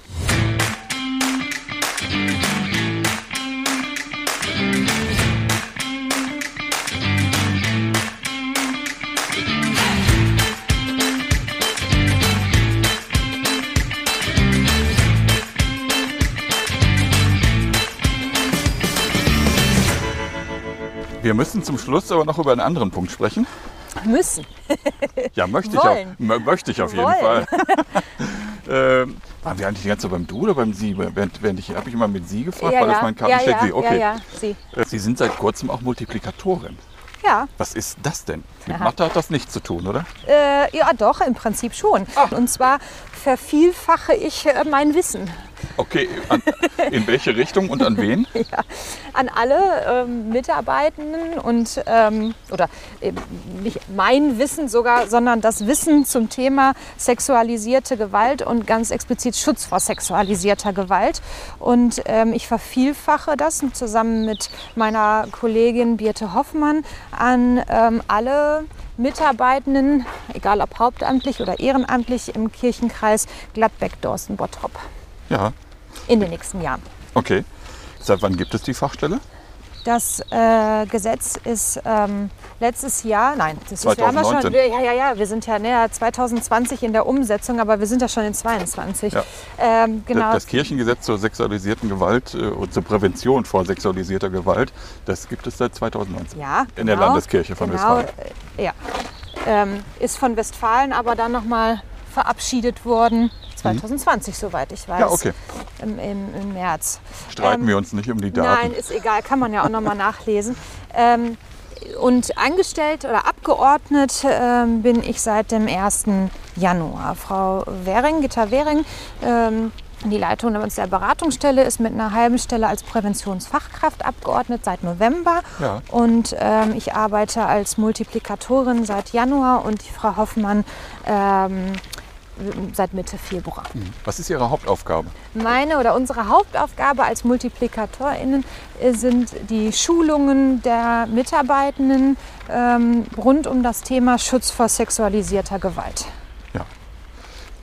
Wir müssen zum Schluss aber noch über einen anderen Punkt sprechen. Müssen. Ja, möchte ich, Wollen. auch, mö- möchte ich auf jeden Wollen. Fall. ähm, waren wir eigentlich die ganze Zeit beim Du oder beim Sie? Während, während ich habe ich immer mit Sie gefragt, weil das mein ja, Kartensteck ja, Sie. Okay. ja, ja, Sie. Äh, Sie sind seit kurzem auch Multiplikatorin. Ja, Was ist das denn? Mit Aha. Mathe hat das nichts zu tun, oder? Äh, ja, doch, im Prinzip schon. Und zwar vervielfache ich äh, mein Wissen Okay, an, in welche Richtung und an wen? an alle ähm, Mitarbeitenden und ähm, oder eben nicht mein Wissen sogar, sondern das Wissen zum Thema sexualisierte Gewalt und ganz explizit Schutz vor sexualisierter Gewalt. Und ähm, ich vervielfache das zusammen mit meiner Kollegin Birte Hoffmann an ähm, alle Mitarbeitenden, egal ob hauptamtlich oder ehrenamtlich, im Kirchenkreis Gladbeck-Dorsten-Bottrop Ja, in den nächsten Jahren. okay. Seit wann gibt es die Fachstelle? Das äh, Gesetz ist ähm, letztes Jahr, nein, das ist, wir haben ja schon, 2019. wir, ja, ja, ja, wir sind ja näher 2020 in der Umsetzung, aber wir sind ja schon in 22. Ja. Ähm, genau. Das Kirchengesetz zur sexualisierten Gewalt äh, und zur Prävention vor sexualisierter Gewalt, das gibt es seit 2019. ja, in der Landeskirche von genau, Westfalen. äh, Ja, ähm, ist von Westfalen aber dann nochmal verabschiedet worden. 2020, soweit ich weiß. Mhm. Ja, okay. Im, im, im März. Streiten Ähm, wir uns nicht um die Daten. Nein, ist egal, kann man ja auch nochmal nachlesen. Ähm, und angestellt oder abgeordnet ähm, bin ich seit dem 1. Januar. Frau Währing, Gitta Währing, ähm, die Leitung der Beratungsstelle ist mit einer halben Stelle als Präventionsfachkraft abgeordnet seit November. Ja. Und ähm, ich arbeite als Multiplikatorin seit Januar und die Frau Hoffmann ähm, seit Mitte Februar. Was ist Ihre Hauptaufgabe? Meine oder unsere Hauptaufgabe als MultiplikatorInnen äh, sind die Schulungen der Mitarbeitenden ähm, rund um das Thema Schutz vor sexualisierter Gewalt. Ja.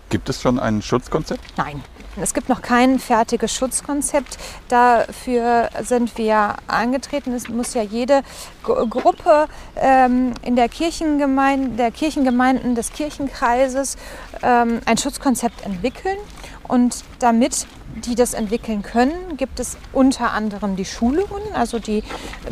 Gibt es schon ein Schutzkonzept? Nein, es gibt noch kein fertiges Schutzkonzept. Dafür sind wir angetreten. Es muss ja jede Gruppe ähm, in der Kirchengemeinde, der Kirchengemeinden des Kirchenkreises ähm, ein Schutzkonzept entwickeln. Und damit die das entwickeln können, gibt es unter anderem die Schulungen. Also die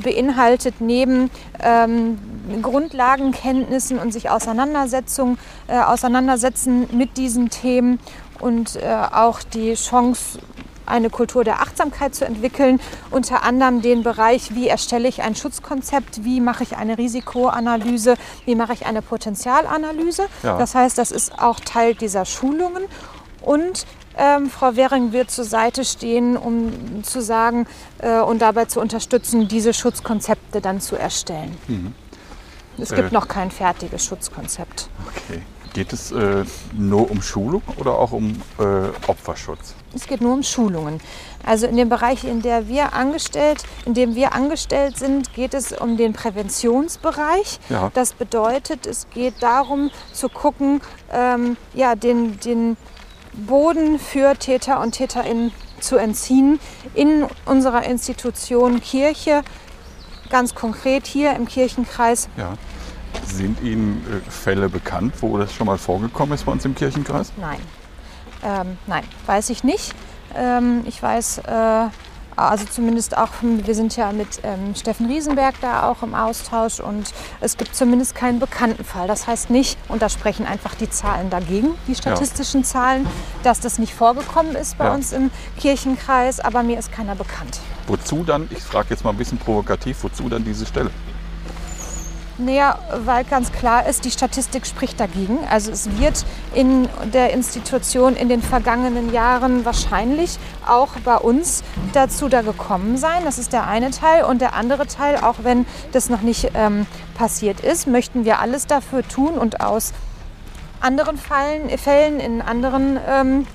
beinhaltet neben ähm, Grundlagenkenntnissen und sich Auseinandersetzung, äh, auseinandersetzen mit diesen Themen und äh, auch die Chance, eine Kultur der Achtsamkeit zu entwickeln, unter anderem den Bereich, wie erstelle ich ein Schutzkonzept, wie mache ich eine Risikoanalyse, wie mache ich eine Potenzialanalyse. Ja. Das heißt, das ist auch Teil dieser Schulungen. Und ähm, Frau Währing wird zur Seite stehen, um zu sagen äh, und dabei zu unterstützen, diese Schutzkonzepte dann zu erstellen. Es gibt Äh. noch kein fertiges Schutzkonzept. Okay. Geht es äh, nur um Schulung oder auch um äh, Opferschutz? Es geht nur um Schulungen. Also in dem Bereich, in, der wir angestellt, in dem wir angestellt sind, geht es um den Präventionsbereich. Ja. Das bedeutet, es geht darum zu gucken, ähm, ja, den, den Boden für Täter und Täterinnen zu entziehen in unserer Institution Kirche, ganz konkret hier im Kirchenkreis. Ja. Sind Ihnen äh, Fälle bekannt, wo das schon mal vorgekommen ist bei uns im Kirchenkreis? Nein, ähm, nein, weiß ich nicht. Ähm, ich weiß äh, Also zumindest auch, wir sind ja mit ähm, Steffen Riesenberg da auch im Austausch und es gibt zumindest keinen bekannten Fall. Das heißt nicht, und da sprechen einfach die Zahlen dagegen, die statistischen ja. Zahlen, dass das nicht vorgekommen ist bei ja. uns im Kirchenkreis, aber mir ist keiner bekannt. Wozu dann, ich frage jetzt mal ein bisschen provokativ, wozu dann diese Stelle? Naja, weil ganz klar ist, die Statistik spricht dagegen. Also es wird in der Institution in den vergangenen Jahren wahrscheinlich auch bei uns dazu da gekommen sein. Das ist der eine Teil. Und der andere Teil, auch wenn das noch nicht ähm, passiert ist, möchten wir alles dafür tun und aus anderen Fallen, Fällen in anderen ähm,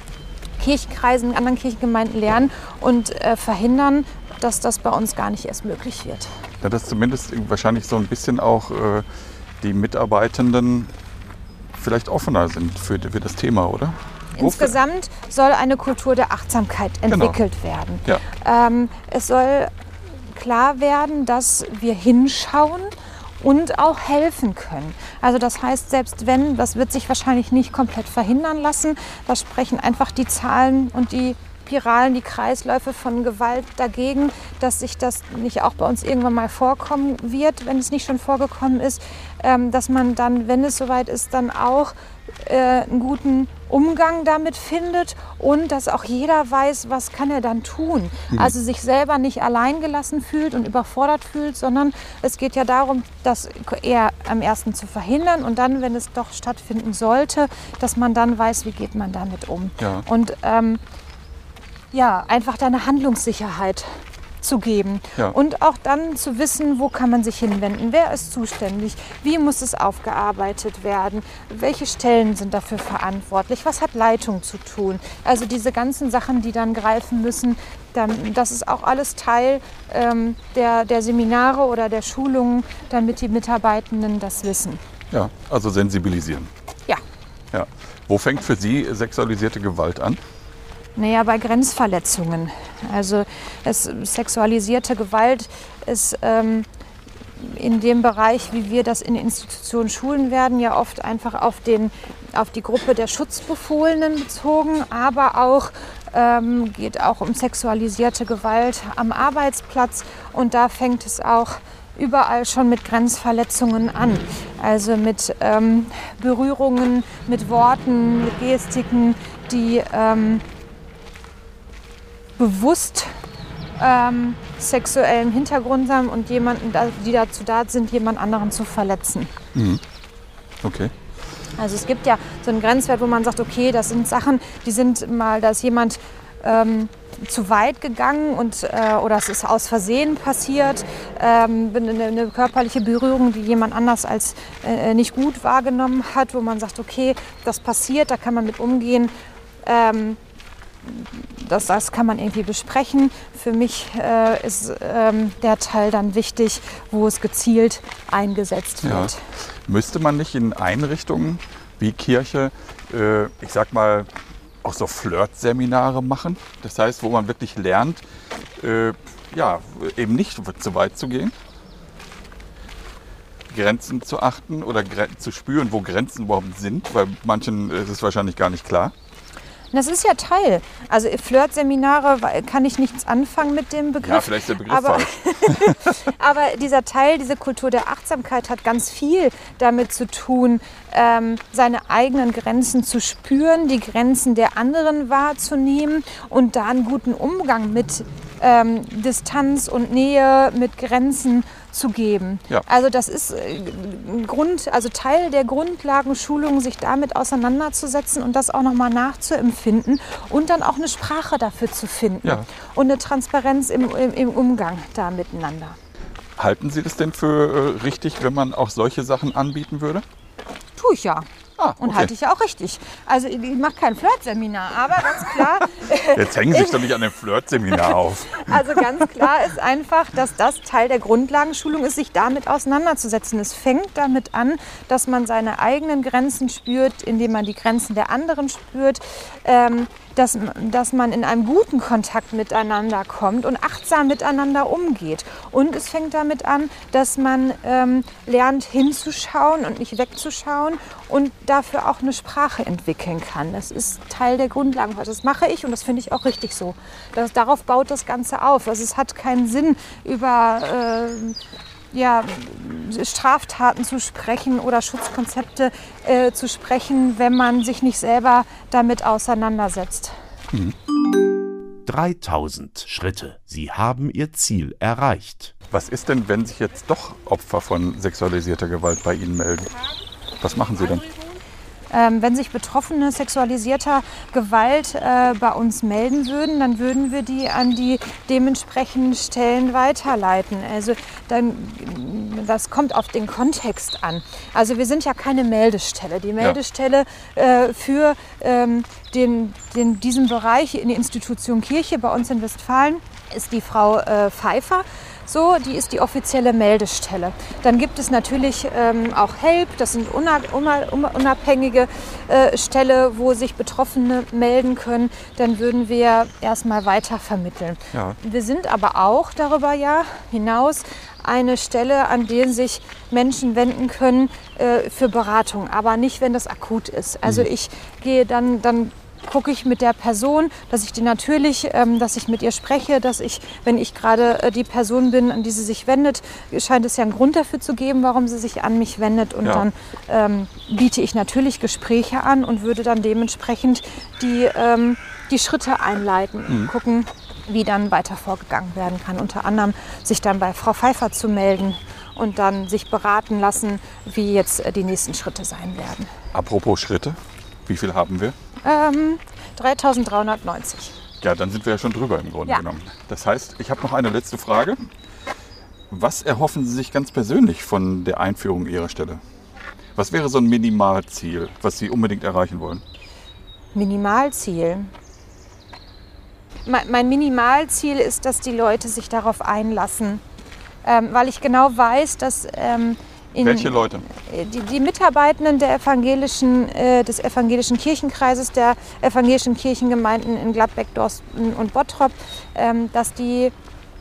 Kirchenkreisen, in anderen Kirchengemeinden lernen und äh, verhindern, dass das bei uns gar nicht erst möglich wird. Ja, dass zumindest wahrscheinlich so ein bisschen auch äh, die Mitarbeitenden vielleicht offener sind für, für das Thema, oder? Insgesamt soll eine Kultur der Achtsamkeit genau. entwickelt genau. werden. Ja. Ähm, es soll klar werden, dass wir hinschauen und auch helfen können. Also das heißt, selbst wenn, das wird sich wahrscheinlich nicht komplett verhindern lassen, da sprechen einfach die Zahlen und die Spiralen, die Kreisläufe von Gewalt dagegen, dass sich das nicht auch bei uns irgendwann mal vorkommen wird, wenn es nicht schon vorgekommen ist, ähm, dass man dann, wenn es soweit ist, dann auch äh, einen guten Umgang damit findet und dass auch jeder weiß, was kann er dann tun. Mhm. Also sich selber nicht alleingelassen fühlt und überfordert fühlt, sondern es geht ja darum, das eher am ersten zu verhindern und dann, wenn es doch stattfinden sollte, dass man dann weiß, wie geht man damit um. Ja. Und ähm, ja, einfach deine Handlungssicherheit zu geben ja. und auch dann zu wissen, wo kann man sich hinwenden, wer ist zuständig, wie muss es aufgearbeitet werden, welche Stellen sind dafür verantwortlich, was hat Leitung zu tun. Also diese ganzen Sachen, die dann greifen müssen, dann, das ist auch alles Teil ähm, der, der Seminare oder der Schulungen, damit die Mitarbeitenden das wissen. Ja, also sensibilisieren. Ja. ja. Wo fängt für Sie sexualisierte Gewalt an? Naja, bei Grenzverletzungen. Also es, sexualisierte Gewalt ist ähm, in dem Bereich, wie wir das in Institutionen schulen werden, ja oft einfach auf, den, auf die Gruppe der Schutzbefohlenen bezogen, aber auch ähm, geht auch um sexualisierte Gewalt am Arbeitsplatz und da fängt es auch überall schon mit Grenzverletzungen an. Also mit ähm, Berührungen, mit Worten, mit Gestiken, die ähm, bewusst ähm, sexuellen Hintergrund haben und jemanden, die dazu da sind, jemand anderen zu verletzen. Mhm. Okay. Also es gibt ja so einen Grenzwert, wo man sagt, okay, das sind Sachen, die sind mal, da ist jemand ähm, zu weit gegangen und, äh, oder es ist aus Versehen passiert, ähm, eine, eine, körperliche Berührung, die jemand anders als äh, nicht gut wahrgenommen hat, wo man sagt, okay, das passiert, da kann man mit umgehen. Ähm, das, das kann man irgendwie besprechen. Für mich äh, ist ähm, der Teil dann wichtig, wo es gezielt eingesetzt wird. Ja. Müsste man nicht in Einrichtungen wie Kirche, äh, ich sag mal, auch so Flirt-Seminare machen? Das heißt, wo man wirklich lernt, äh, ja, eben nicht zu weit zu gehen? Grenzen zu achten oder zu spüren, wo Grenzen überhaupt sind, weil manchen ist es wahrscheinlich gar nicht klar. Das ist ja Teil. Also Flirt-Seminare kann ich nichts anfangen mit dem Begriff. Ja, vielleicht der Begriff aber, aber dieser Teil, diese Kultur der Achtsamkeit hat ganz viel damit zu tun, ähm, seine eigenen Grenzen zu spüren, die Grenzen der anderen wahrzunehmen und da einen guten Umgang mit ähm, Distanz und Nähe, mit Grenzen zu geben. Ja. Also das ist äh, Grund, also Teil der Grundlagenschulung, sich damit auseinanderzusetzen und das auch nochmal nachzuempfinden und dann auch eine Sprache dafür zu finden ja. und eine Transparenz im, im, im Umgang da miteinander. Halten Sie das denn für äh, richtig, wenn man auch solche Sachen anbieten würde? Tue ich ja. Ah, okay. Und halte ich ja auch richtig. Also ich mache kein Flirt-Seminar, aber ganz klar. Jetzt hängen Sie sich doch nicht an dem Flirt-Seminar auf. Also ganz klar ist einfach, dass das Teil der Grundlagenschulung ist, sich damit auseinanderzusetzen. Es fängt damit an, dass man seine eigenen Grenzen spürt, indem man die Grenzen der anderen spürt. Ähm, dass, dass man in einem guten Kontakt miteinander kommt und achtsam miteinander umgeht. Und es fängt damit an, dass man ähm, lernt hinzuschauen und nicht wegzuschauen und dafür auch eine Sprache entwickeln kann. Das ist Teil der Grundlagen. Das mache ich und das finde ich auch richtig so. Das, darauf baut das Ganze auf. Also es hat keinen Sinn, über äh, ja, Straftaten zu sprechen oder Schutzkonzepte äh, zu sprechen, wenn man sich nicht selber damit auseinandersetzt. Mhm. 3000 Schritte. Sie haben ihr Ziel erreicht. Was ist denn, wenn sich jetzt doch Opfer von sexualisierter Gewalt bei Ihnen melden? Was machen Sie dann? Ähm, wenn sich Betroffene sexualisierter Gewalt äh, bei uns melden würden, dann würden wir die an die dementsprechenden Stellen weiterleiten. Also dann, das kommt auf den Kontext an. Also wir sind ja keine Meldestelle. Die Meldestelle äh, für ähm, den, den, diesen Bereich in der Institution Kirche bei uns in Westfalen ist die Frau äh, Pfeiffer. So, die ist die offizielle Meldestelle. Dann gibt es natürlich ähm, auch HELP, das sind unabhängige äh, Stelle, wo sich Betroffene melden können. Dann würden wir erstmal weiter vermitteln. Ja. Wir sind aber auch darüber ja hinaus eine Stelle, an der sich Menschen wenden können äh, für Beratung, aber nicht, wenn das akut ist. Also mhm. ich gehe dann, dann gucke ich mit der Person, dass ich die natürlich, ähm, dass ich mit ihr spreche, dass ich, wenn ich gerade äh, die Person bin, an die sie sich wendet, scheint es ja einen Grund dafür zu geben, warum sie sich an mich wendet. Und ja. dann ähm, biete ich natürlich Gespräche an und würde dann dementsprechend die, ähm, die Schritte einleiten, mhm. gucken, wie dann weiter vorgegangen werden kann. Unter anderem sich dann bei Frau Pfeiffer zu melden und dann sich beraten lassen, wie jetzt äh, die nächsten Schritte sein werden. Apropos Schritte, wie viel haben wir? Ähm, 3390. Ja, dann sind wir ja schon drüber im Grunde ja. genommen. Das heißt, ich habe noch eine letzte Frage. Was erhoffen Sie sich ganz persönlich von der Einführung Ihrer Stelle? Was wäre so ein Minimalziel, was Sie unbedingt erreichen wollen? Minimalziel. Mein Minimalziel ist, dass die Leute sich darauf einlassen, ähm, weil ich genau weiß, dass ähm, in, Welche Leute? Die, die Mitarbeitenden der evangelischen, äh, des evangelischen Kirchenkreises, der evangelischen Kirchengemeinden in Gladbeck, Dorsten und Bottrop, ähm, dass die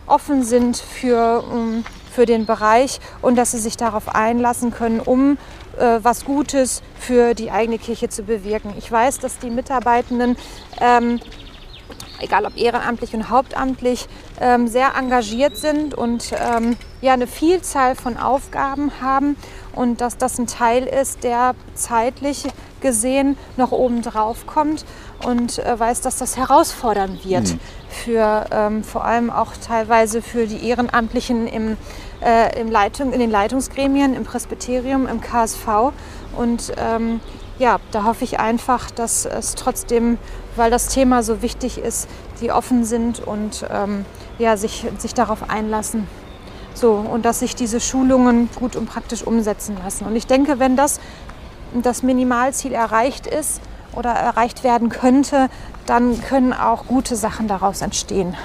offen sind für, um, für den Bereich und dass sie sich darauf einlassen können, um äh, was Gutes für die eigene Kirche zu bewirken. Ich weiß, dass die Mitarbeitenden ähm, egal ob ehrenamtlich und hauptamtlich, ähm, sehr engagiert sind und ähm, ja, eine Vielzahl von Aufgaben haben und dass das ein Teil ist, der zeitlich gesehen noch oben drauf kommt und äh, weiß, dass das herausfordern wird mhm. für ähm, vor allem auch teilweise für die Ehrenamtlichen im, äh, im Leitung, in den Leitungsgremien, im Presbyterium, im KSV und ähm, ja, da hoffe ich einfach, dass es trotzdem, weil das Thema so wichtig ist, die offen sind und ähm, ja, sich, sich darauf einlassen. So, und dass sich diese Schulungen gut und praktisch umsetzen lassen. Und ich denke, wenn das, das Minimalziel erreicht ist oder erreicht werden könnte, dann können auch gute Sachen daraus entstehen.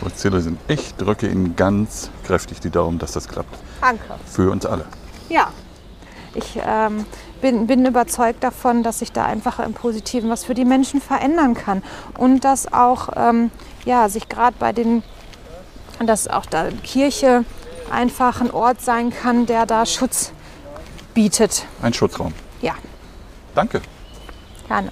Frau Zillerin, ich drücke Ihnen ganz kräftig die Daumen, dass das klappt. Danke. Für uns alle. Ja, ich ähm, bin, bin überzeugt davon, dass sich da einfach im Positiven was für die Menschen verändern kann. Und dass auch ähm, ja, sich gerade bei den, dass auch da Kirche einfach ein Ort sein kann, der da Schutz bietet. Ein Schutzraum. Ja. Danke. Gerne.